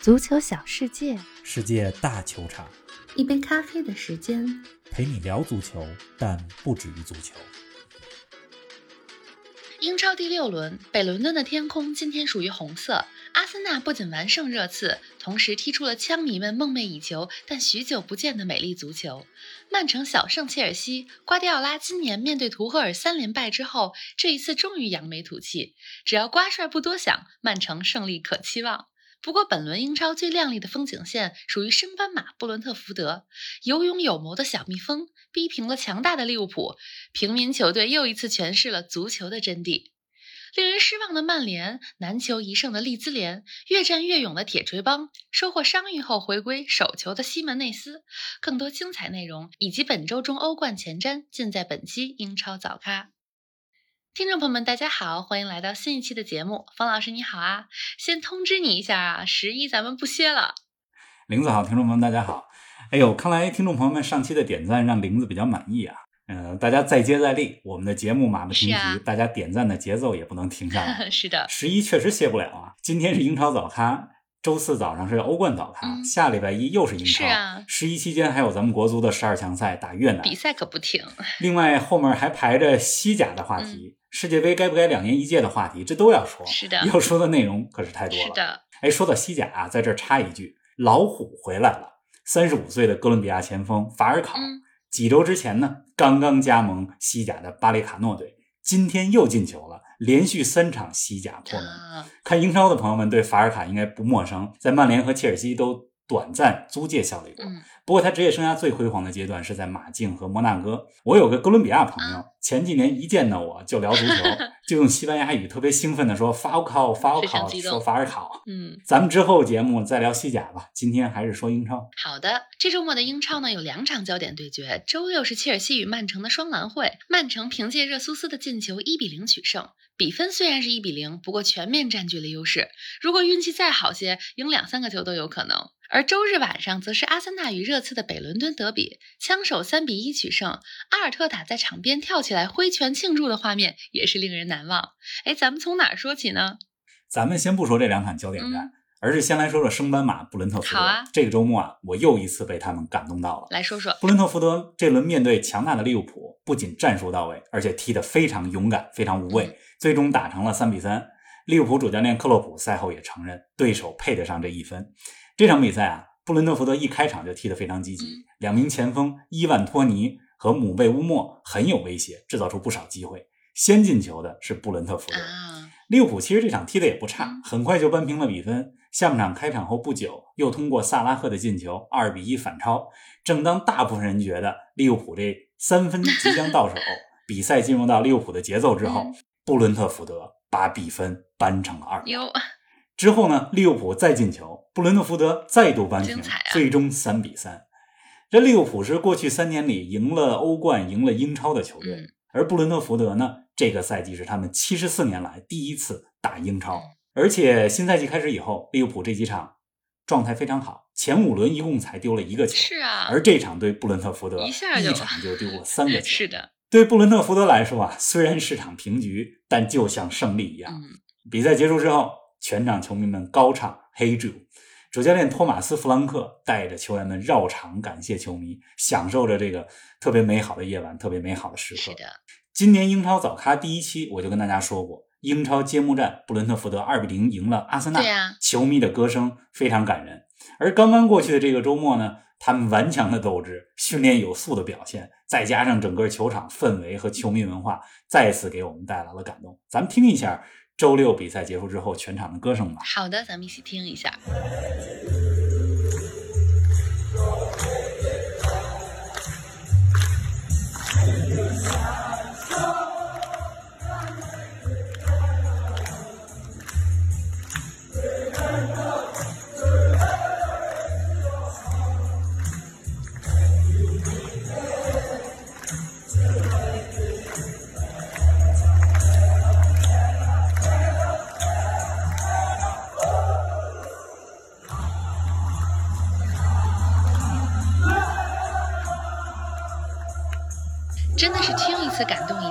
足球小世界，世界大球场，一杯咖啡的时间，陪你聊足球，但不止于足球。英超第六轮，北伦敦的天空今天属于红色。阿森纳不仅完胜热刺，同时踢出了枪迷们梦寐以求但许久不见的美丽足球。曼城小胜切尔西，瓜迪奥拉今年面对图赫尔三连败之后，这一次终于扬眉吐气。只要瓜帅不多想，曼城胜利可期望。不过，本轮英超最亮丽的风景线属于升班马布伦特福德，有勇有谋的小蜜蜂逼平了强大的利物浦，平民球队又一次诠释了足球的真谛。令人失望的曼联，难求一胜的利兹联，越战越勇的铁锤帮，收获伤愈后回归手球的西门内斯。更多精彩内容以及本周中欧冠前瞻，尽在本期英超早咖。听众朋友们，大家好，欢迎来到新一期的节目。方老师你好啊，先通知你一下啊，十一咱们不歇了。玲子好，听众朋友们大家好。哎呦，看来听众朋友们上期的点赞让玲子比较满意啊。嗯，大家再接再厉，我们的节目马不停蹄，大家点赞的节奏也不能停下来。是的，十一确实歇不了啊。今天是英超早咖，周四早上是欧冠早咖，下礼拜一又是英超。是啊，十一期间还有咱们国足的十二强赛打越南，比赛可不停。另外后面还排着西甲的话题。世界杯该不该两年一届的话题，这都要说。是的，要说的内容可是太多了。是的，哎，说到西甲啊，在这儿插一句，老虎回来了。三十五岁的哥伦比亚前锋法尔考，几周之前呢，刚刚加盟西甲的巴雷卡诺队，今天又进球了，连续三场西甲破门。看英超的朋友们对法尔卡应该不陌生，在曼联和切尔西都短暂租借效力过。不过他职业生涯最辉煌的阶段是在马竞和摩纳哥。我有个哥伦比亚朋友，前几年一见到我就聊足球，就用西班牙语特别兴奋地说法尔考，法尔考，说法尔考。嗯，咱们之后节目再聊西甲吧，今天还是说英超。好的，这周末的英超呢有两场焦点对决，周六是切尔西与曼城的双蓝会，曼城凭借热苏斯的进球一比零取胜，比分虽然是一比零，不过全面占据了优势，如果运气再好些，赢两三个球都有可能。而周日晚上则是阿森纳与热刺的北伦敦德比，枪手三比一取胜，阿尔特塔在场边跳起来挥拳庆祝的画面也是令人难忘。哎，咱们从哪儿说起呢？咱们先不说这两场焦点战，而是先来说说升班马布伦特福德。好啊，这个周末啊，我又一次被他们感动到了。来说说布伦特福德这轮面对强大的利物浦，不仅战术到位，而且踢得非常勇敢，非常无畏，最终打成了三比三。利物浦主教练克洛普赛后也承认，对手配得上这一分。这场比赛啊，布伦特福德一开场就踢得非常积极，两名前锋伊万托尼和姆贝乌莫很有威胁，制造出不少机会。先进球的是布伦特福德。利物浦其实这场踢得也不差，很快就扳平了比分。下半场开场后不久，又通过萨拉赫的进球，二比一反超。正当大部分人觉得利物浦这三分即将到手，比赛进入到利物浦的节奏之后，布伦特福德把比分扳成了二比二。之后呢，利物浦再进球，布伦特福德再度扳平，最终三比三。这利物浦是过去三年里赢了欧冠、赢了英超的球队，而布伦特福德呢，这个赛季是他们七十四年来第一次打英超。而且新赛季开始以后，利物浦这几场状态非常好，前五轮一共才丢了一个球。是啊，而这场对布伦特福德一下一场就丢了三个 球。是的，对布伦特福德来说啊，虽然是场平局，但就像胜利一样。比赛结束之后。全场球迷们高唱“黑主”，主教练托马斯·弗兰克带着球员们绕场感谢球迷，享受着这个特别美好的夜晚，特别美好的时刻。是的，今年英超早咖第一期我就跟大家说过，英超揭幕战，布伦特福德二比零赢了阿森纳，球迷的歌声非常感人。而刚刚过去的这个周末呢，他们顽强的斗志、训练有素的表现，再加上整个球场氛围和球迷文化，再次给我们带来了感动。咱们听一下。周六比赛结束之后，全场的歌声吧。好的，咱们一起听一下。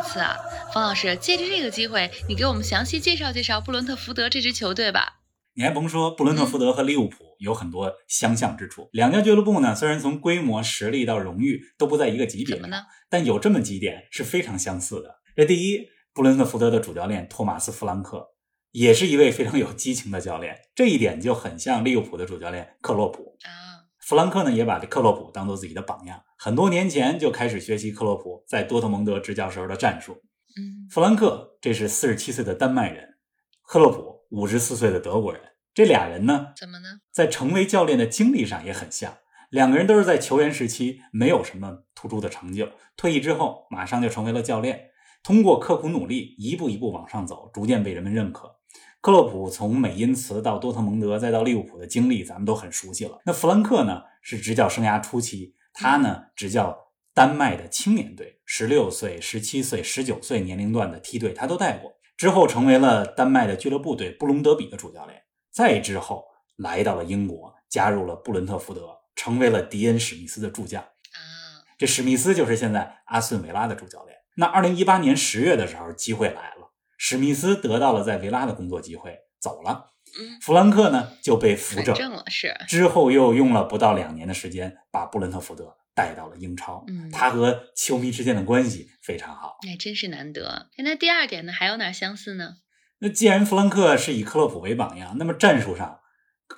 次啊！冯老师，借着这个机会，你给我们详细介绍介绍布伦特福德这支球队吧。你还甭说，布伦特福德和利物浦有很多相像之处。两家俱乐部呢，虽然从规模、实力到荣誉都不在一个级别？但有这么几点是非常相似的。这第一，布伦特福德的主教练托马斯·弗兰克也是一位非常有激情的教练，这一点就很像利物浦的主教练克洛普。啊，弗兰克呢也把这克洛普当做自己的榜样，很多年前就开始学习克洛普在多特蒙德执教时候的战术。嗯，弗兰克这是四十七岁的丹麦人，克洛普五十四岁的德国人，这俩人呢怎么呢？在成为教练的经历上也很像，两个人都是在球员时期没有什么突出的成就，退役之后马上就成为了教练，通过刻苦努力，一步一步往上走，逐渐被人们认可。克洛普从美因茨到多特蒙德再到利物浦的经历，咱们都很熟悉了。那弗兰克呢，是执教生涯初期，他呢执教丹麦的青年队，十六岁、十七岁、十九岁年龄段的梯队他都带过。之后成为了丹麦的俱乐部队布隆德比的主教练，再之后来到了英国，加入了布伦特福德，成为了迪恩史密斯的助教。啊，这史密斯就是现在阿斯顿维拉的主教练。那二零一八年十月的时候，机会来了，史密斯得到了在维拉的工作机会，走了。嗯，弗兰克呢就被扶正，了是，之后又用了不到两年的时间，把布伦特福德带到了英超。嗯他和球迷之间的关系非常好。哎，真是难得。哎那第二点呢，还有哪儿相似呢？那既然弗兰克是以克洛普为榜样，那么战术上，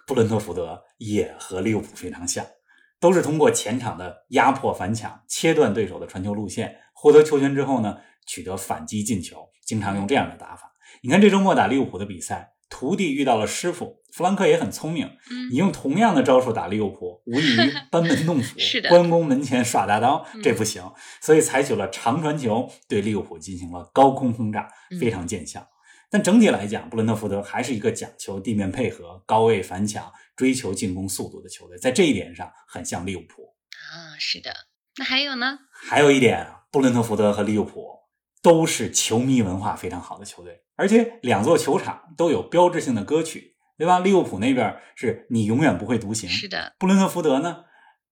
布伦特福德也和利物浦非常像，都是通过前场的压迫反抢，切断对手的传球路线，获得球权之后呢，取得反击进球，经常用这样的打法。你看这周末打利物浦的比赛，徒弟遇到了师傅，弗兰克也很聪明，嗯你用同样的招数打利物浦，无异于 班门弄斧，关公门前耍大刀，嗯这不行。所以采取了长传球，对利物浦进行了高空轰炸，嗯非常见效。但整体来讲，布伦特福德还是一个讲求地面配合、高位反抢、追求进攻速度的球队，在这一点上很像利物浦。啊，是的。那还有呢？还有一点，布伦特福德和利物浦都是球迷文化非常好的球队，而且两座球场都有标志性的歌曲，对吧？利物浦那边是你永远不会独行，是的，布伦特福德呢，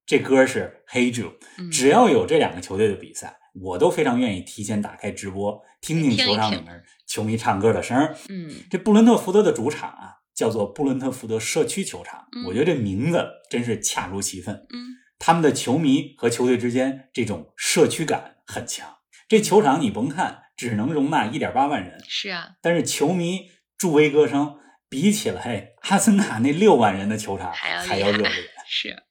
这歌是 Hey Jude。嗯，只要有这两个球队的比赛，我都非常愿意提前打开直播，听听球场里面球迷唱歌的声儿。嗯这布伦特福德的主场啊，叫做布伦特福德社区球场，嗯我觉得这名字真是恰如其分。嗯他们的球迷和球队之间这种社区感很强。这球场你甭看只能容纳一点八万人，是啊，但是球迷助威歌声比起来阿森纳那六万人的球场还要热烈。是，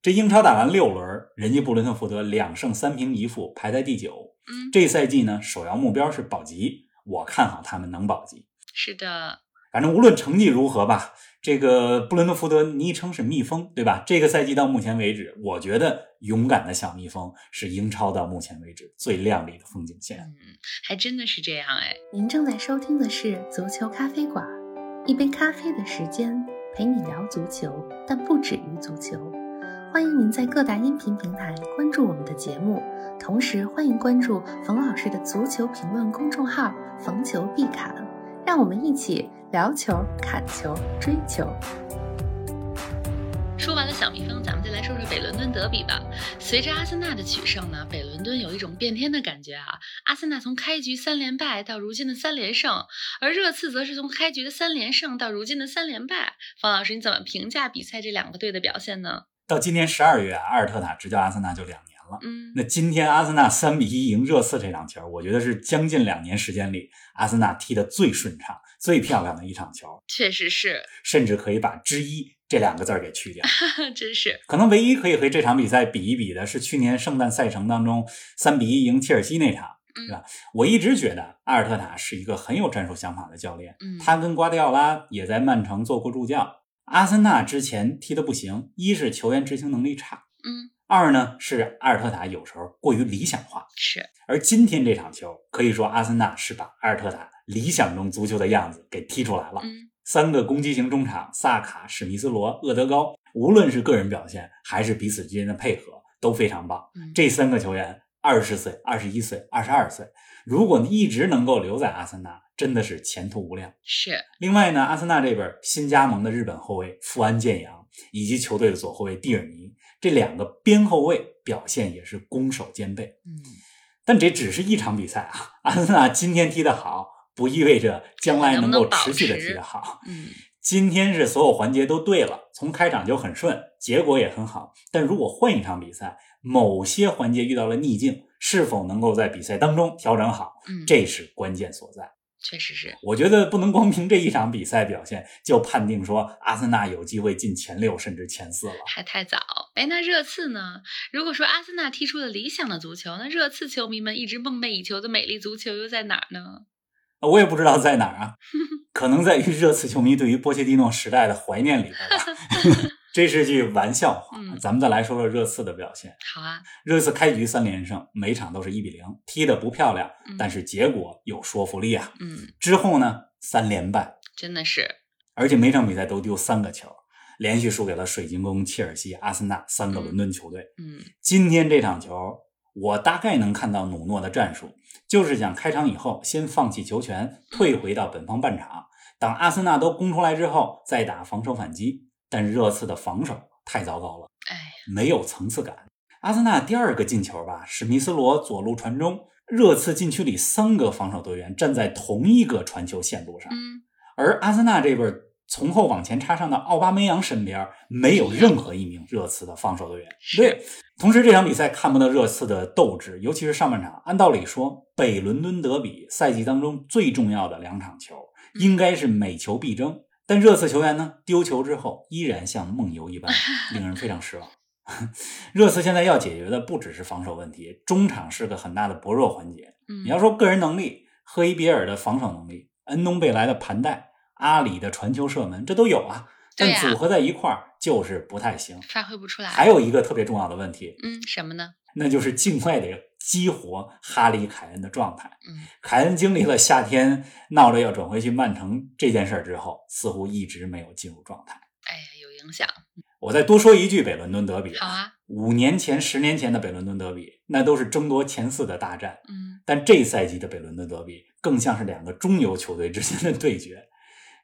这英超打完六轮，人家布伦特福德两胜三平一负，排在第九。嗯，这赛季呢，首要目标是保级，我看好他们能保级。是的，反正无论成绩如何吧，这个布伦特福德昵称是蜜蜂，对吧？这个赛季到目前为止，我觉得勇敢的小蜜蜂是英超到目前为止最亮丽的风景线。嗯，还真的是这样哎。您正在收听的是足球咖啡馆，一杯咖啡的时间陪你聊足球，但不止于足球。欢迎您在各大音频平台关注我们的节目，同时欢迎关注冯老师的足球评论公众号“冯球必侃”，让我们一起聊球、砍球、追球。说完了小蜜蜂，咱们再来说说北伦敦德比吧。随着阿森纳的取胜呢，北伦敦有一种变天的感觉啊。阿森纳从开局三连败到如今的三连胜，而热刺则是从开局的三连胜到如今的三连败。方老师，你怎么评价比赛这两个队的表现呢？到今年十二月，阿尔特塔执教阿森纳就两年了。嗯，那今天阿森纳三比一赢热刺这场球，我觉得是将近两年时间里阿森纳踢得最顺畅、最漂亮的一场球，确实是，甚至可以把“之一”这两个字儿给去掉。真是，可能唯一可以和这场比赛比一比的是去年圣诞赛程当中三比一赢切尔西那场，嗯对吧？我一直觉得阿尔特塔是一个很有战术想法的教练，嗯，他跟瓜迪奥拉也在曼城做过助教。阿森纳之前踢得不行，一是球员执行能力差，嗯，二呢是阿尔特塔有时候过于理想化。是，而今天这场球，可以说阿森纳是把阿尔特塔理想中足球的样子给踢出来了。嗯，三个攻击型中场，萨卡、史密斯罗、厄德高，无论是个人表现还是彼此之间的配合都非常棒。嗯这三个球员二十岁、二十一岁、二十二岁，如果一直能够留在阿森纳，真的是前途无量。是，另外呢，阿森纳这边新加盟的日本后卫富安健洋以及球队的左后卫蒂尔尼这两个边后卫表现也是攻守兼备。嗯，但这只是一场比赛啊，阿森纳今天踢得好，不意味着将来能够持续的踢得好。嗯，今天是所有环节都对了，从开场就很顺，结果也很好。但如果换一场比赛，某些环节遇到了逆境，是否能够在比赛当中调整好，嗯，这是关键所在。确实是。我觉得不能光凭这一场比赛表现就判定说阿森纳有机会进前六甚至前四了。还太早。哎，那热刺呢？如果说阿森纳踢出了理想的足球，那热刺球迷们一直梦寐以求的美丽足球又在哪儿呢？我也不知道在哪儿啊，可能在于热刺球迷对于波切蒂诺时代的怀念里边吧。这是句玩笑话。嗯咱们再来说说热刺的表现。好啊，热刺开局三连胜，每场都是一比零，踢得不漂亮嗯，但是结果有说服力啊。嗯，之后呢，三连败，真的是，而且每场比赛都丢三个球，连续输给了水晶宫、切尔西、阿森纳三个伦敦球队。嗯今天这场球，我大概能看到努诺的战术，就是想开场以后先放弃球权，退回到本方半场，等阿森纳都攻出来之后再打防守反击。但热刺的防守太糟糕了，哎，没有层次感。阿森纳第二个进球吧，史密斯罗左路传中，热刺禁区里三个防守队员站在同一个传球线路上，嗯，而阿森纳这边从后往前插上的奥巴梅扬身边没有任何一名热刺的防守队员。是对，同时这场比赛看不到热刺的斗志，尤其是上半场。按道理说，北伦敦德比赛季当中最重要的两场球应该是每球必争，但热刺球员呢丢球之后依然像梦游一般，令人非常失望。热刺现在要解决的不只是防守问题，中场是个很大的薄弱环节。嗯你要说个人能力，赫伊比尔的防守能力，恩东贝莱的盘带，阿里的传球射门，这都有啊，但组合在一块儿就是不太行。发挥不出来。还有一个特别重要的问题，嗯，什么呢？那就是尽快得激活哈里凯恩的状态。嗯凯恩经历了夏天闹着要转回去曼城这件事儿之后，似乎一直没有进入状态。哎呀，有影响。我再多说一句，北伦敦德比好啊，五年前、十年前的北伦敦德比，那都是争夺前四的大战。嗯但这赛季的北伦敦德比更像是两个中游球队之间的对决。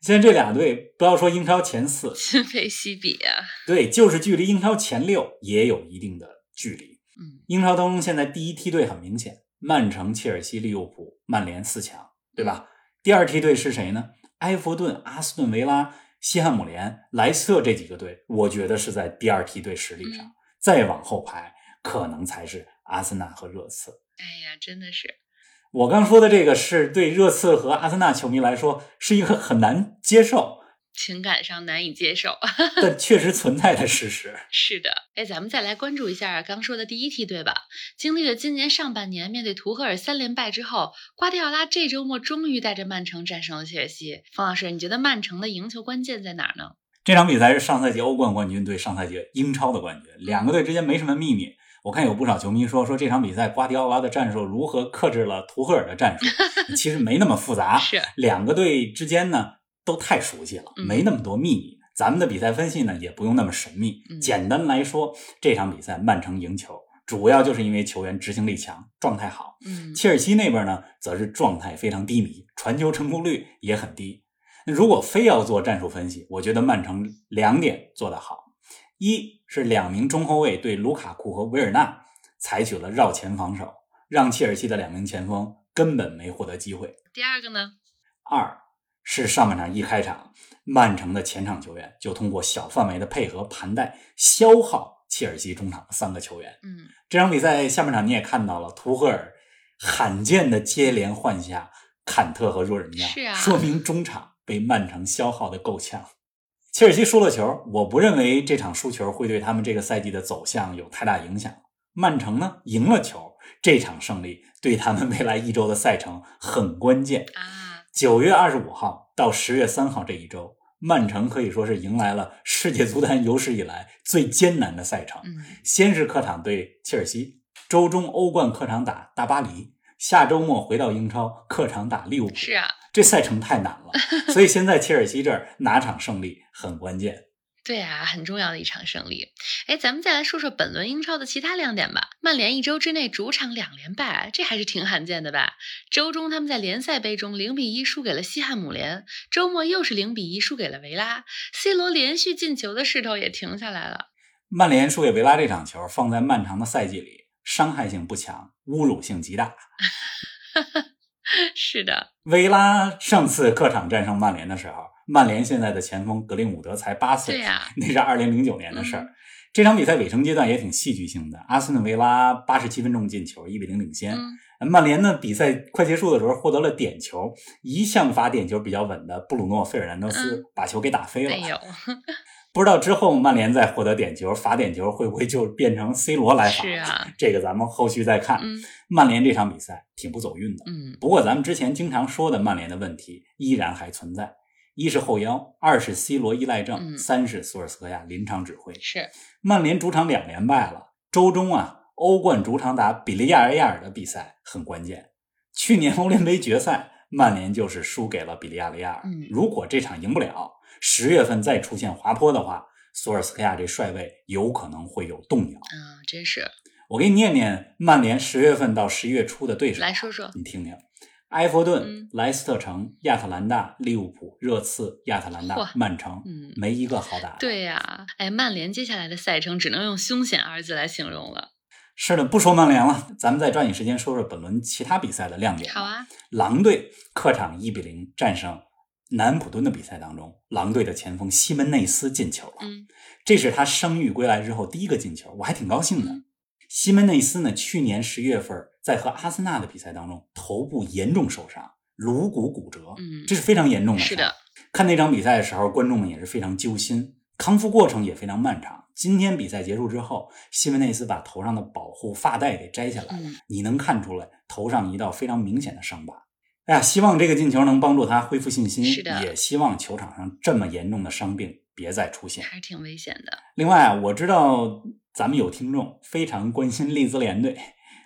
现在这俩队，不要说英超前四，今非昔比啊。对，就是距离英超前六也有一定的距离。嗯英超当中现在第一梯队很明显，曼城、切尔西、利物浦、曼联四强，对吧？第二梯队是谁呢？埃弗顿、阿斯顿维拉、西汉姆联、莱斯特这几个队，我觉得是在第二梯队实力上。嗯再往后排，可能才是阿森纳和热刺。哎呀，真的是。我刚说的这个是对热刺和阿森纳球迷来说是一个很难接受，情感上难以接受。但确实存在的事实。是的，哎，咱们再来关注一下刚说的第一梯队吧。经历了今年上半年面对图赫尔三连败之后，瓜迪奥拉这周末终于带着曼城战胜了切尔西。冯老师，你觉得曼城的赢球关键在哪儿呢？这场比赛是上赛季欧冠冠军对上赛季英超的冠军，两个队之间没什么秘密。我看有不少球迷说说这场比赛瓜迪奥拉的战术如何克制了图赫尔的战术，其实没那么复杂。是，两个队之间呢都太熟悉了，嗯没那么多秘密。咱们的比赛分析呢也不用那么神秘。嗯简单来说，这场比赛曼城赢球，主要就是因为球员执行力强，状态好。嗯切尔西那边呢，则是状态非常低迷，传球成功率也很低。那如果非要做战术分析，我觉得曼城两点做得好：一是两名中后卫对卢卡库和维尔纳采取了绕前防守，让切尔西的两名前锋根本没获得机会；第二个呢？二是上半场一开场，曼城的前场球员就通过小范围的配合盘带消耗切尔西中场的三个球员。嗯这场比赛下半场你也看到了，图赫尔罕见的接连换下坎特和若尔尼亚，是啊说明中场被曼城消耗的够呛。切尔西输了球，我不认为这场输球会对他们这个赛季的走向有太大影响。曼城呢赢了球，这场胜利对他们未来一周的赛程很关键。啊，九月二十五号到十月三号这一周，曼城可以说是迎来了世界足坛有史以来最艰难的赛程。嗯先是客场对切尔西，周中欧冠客场打大巴黎，下周末回到英超客场打利物浦。是啊，这赛程太难了，所以现在切尔西这儿拿场胜利很关键。对啊，很重要的一场胜利。哎，咱们再来说说本轮英超的其他亮点吧。曼联一周之内主场两连败，这还是挺罕见的吧？周中他们在联赛杯中零比一输给了西汉姆联，周末又是零比一输给了维拉，C 罗连续进球的势头也停下来了。曼联输给维拉这场球，放在漫长的赛季里，伤害性不强，侮辱性极大。是的，维拉上次客场战胜曼联的时候，曼联现在的前锋格林伍德才八岁，对呀那是二零零九年的事儿。嗯这场比赛尾声阶段也挺戏剧性的，阿斯顿维拉八十七分钟进球，一比零领先。嗯，曼联呢，比赛快结束的时候获得了点球，一向罚点球比较稳的布鲁诺·费尔南德斯嗯把球给打飞了。哎呦，不知道之后曼联再获得点球，罚点球会不会就变成 C 罗来罚？是啊，这个咱们后续再看。嗯曼联这场比赛挺不走运的，嗯，不过咱们之前经常说的曼联的问题依然还存在：一是后腰，二是 C 罗依赖症，嗯三是索尔斯克亚临场指挥。是，曼联主场两连败了，周中啊，欧冠主场打比利亚雷亚尔的比赛很关键。去年欧联杯决赛，曼联就是输给了比利亚雷亚尔。嗯如果这场赢不了，十月份再出现滑坡的话，索尔斯克亚这帅位有可能会有动摇。嗯，真是，我给你念念曼联十月份到十一月初的对手，来说说，你听听：埃弗顿、嗯莱斯特城、亚特兰大、利物浦、热刺、亚特兰大、曼城，嗯没一个好打的。对呀、哎，曼联接下来的赛程只能用凶险二字来形容了。是的，不说曼联了，咱们再抓紧时间说说本轮其他比赛的亮点。好，啊，狼队客场一比零战胜南安普敦的比赛当中，狼队的前锋西门内斯进球了，嗯这是他伤愈归来之后第一个进球，我还挺高兴的。西门内斯呢，去年十月份在和阿森纳的比赛当中，头部严重受伤，颅骨骨折，嗯这是非常严重的。是的，，看那场比赛的时候，观众们也是非常揪心，康复过程也非常漫长。今天比赛结束之后，西门内斯把头上的保护发带给摘下来了，嗯你能看出来头上一道非常明显的伤疤。哎呀，希望这个进球能帮助他恢复信心，是的也希望球场上这么严重的伤病别再出现。还是挺危险的。另外啊，我知道咱们有听众非常关心利兹联队，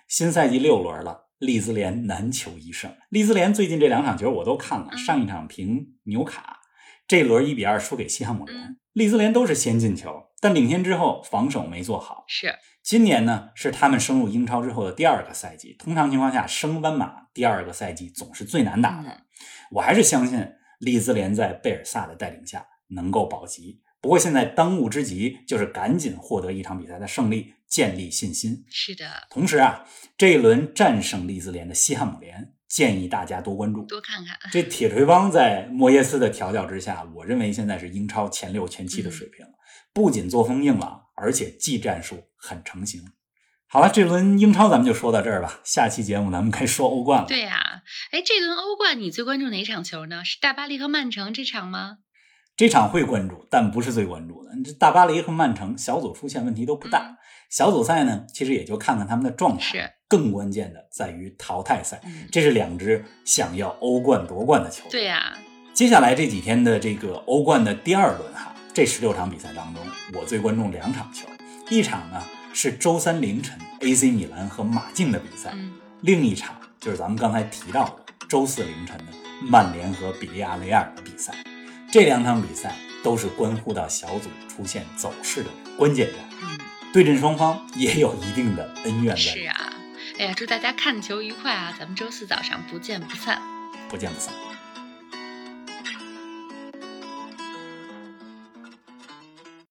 新赛季六轮了，利兹联难求一胜。利兹联最近这两场球我都看了，嗯上一场平纽卡，这轮一比二输给西汉姆联。嗯利兹联都是先进球，但领先之后防守没做好。是，今年呢是他们升入英超之后的第二个赛季，通常情况下升班马第二个赛季总是最难打的。嗯我还是相信利兹联在贝尔萨的带领下能够保级。不过现在当务之急就是赶紧获得一场比赛的胜利，建立信心。是的，同时啊，这一轮战胜利兹联的西汉姆联，建议大家多关注。多看看。这铁锤帮在莫耶斯的调教之下，我认为现在是英超前六前七的水平，不仅作风硬朗，而且技战术很成型。好了，这轮英超咱们就说到这儿吧。下期节目咱们该说欧冠了。对呀、哎，这轮欧冠你最关注哪场球呢？是大巴黎和曼城这场吗？这场会关注，但不是最关注的。这大巴黎和曼城小组出现问题都不大，嗯小组赛呢，其实也就看看他们的状态。是，更关键的在于淘汰赛，嗯，这是两支想要欧冠夺冠的球队。对呀、接下来这几天的这个欧冠的第二轮哈，这十六场比赛当中，我最关注两场球，一场呢是周三凌晨 AC 米兰和马竞的比赛，嗯，另一场就是咱们刚才提到的周四凌晨的曼联和比利亚雷亚尔的比赛。这两场比赛都是关乎到小组出现走势的关键战，嗯，对阵双方也有一定的恩怨在，是啊。哎呀，祝大家看球愉快啊！咱们周四早上不见不散。不见不散。